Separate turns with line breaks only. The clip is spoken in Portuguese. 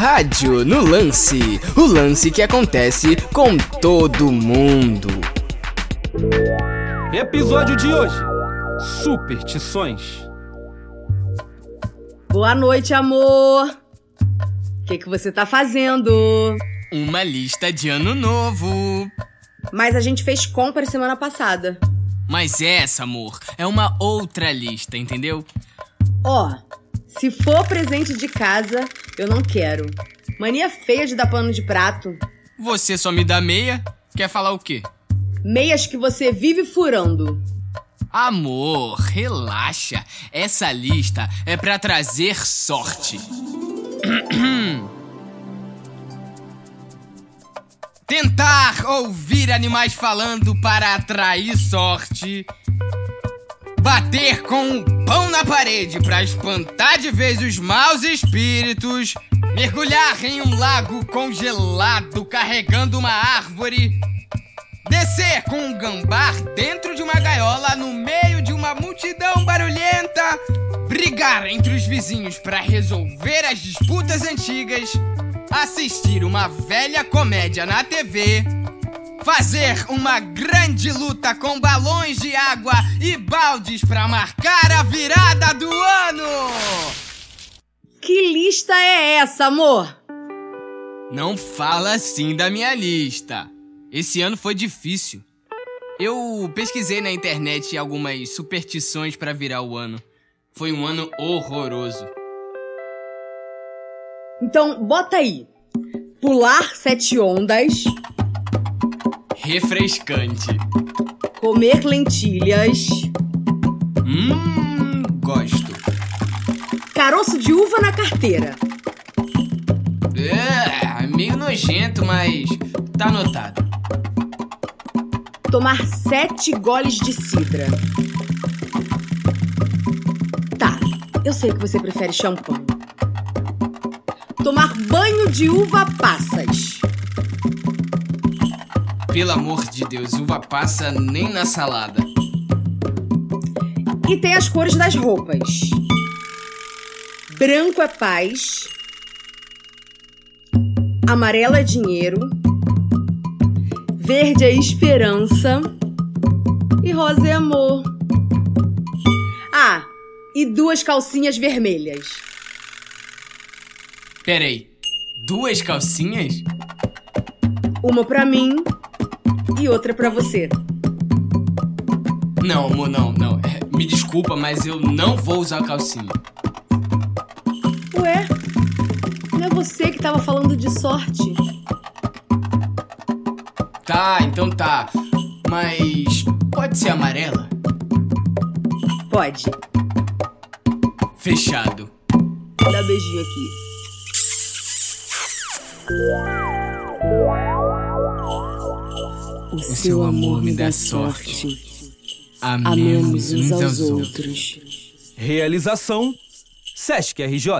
Rádio no Lance o lance que acontece com todo mundo.
Episódio de hoje: Superstições.
Boa noite, amor. O que, que você tá fazendo?
Uma lista de ano novo.
Mas a gente fez compra semana passada.
Mas essa, amor, é uma outra lista, entendeu?
Ó, se for presente de casa, eu não quero. Mania feia de dar pano de prato.
Você só me dá meia? Quer falar o quê?
Meias que você vive furando.
Amor, relaxa. Essa lista é para trazer sorte. Tentar ouvir animais falando para atrair sorte. Bater com o pão na parede para espantar de vez os maus espíritos. Mergulhar em um lago congelado carregando uma árvore. Descer com um gambar dentro de uma gaiola no meio de uma multidão barulhenta. Brigar entre os vizinhos para resolver as disputas antigas. Assistir uma velha comédia na TV. Fazer uma grande luta com balões de água e baldes para marcar a virada do ano.
Que lista é essa, amor?
Não fala assim da minha lista. Esse ano foi difícil. Eu pesquisei na internet algumas superstições para virar o ano. Foi um ano horroroso.
Então, bota aí. Pular sete ondas.
Refrescante.
Comer lentilhas.
Hum, gosto.
Caroço de uva na carteira.
É, meio nojento, mas tá anotado.
Tomar sete goles de cidra. Tá, eu sei que você prefere champanhe. Tomar banho de uva passas.
Pelo amor de Deus, uva passa nem na salada.
E tem as cores das roupas. Branco é paz. Amarelo é dinheiro. Verde é esperança. E rosa é amor. Ah, e duas calcinhas vermelhas.
Peraí, duas calcinhas?
Uma pra mim e outra pra você.
Não, amor, não, não. É, me desculpa, mas eu não vou usar calcinha.
Ué, não é você que tava falando de sorte?
Tá, então tá. Mas pode ser amarela?
Pode.
Fechado.
Dá beijinho aqui. O, seu amor me dá sorte. Amemos uns aos outros.
Realização: Sesc RJ.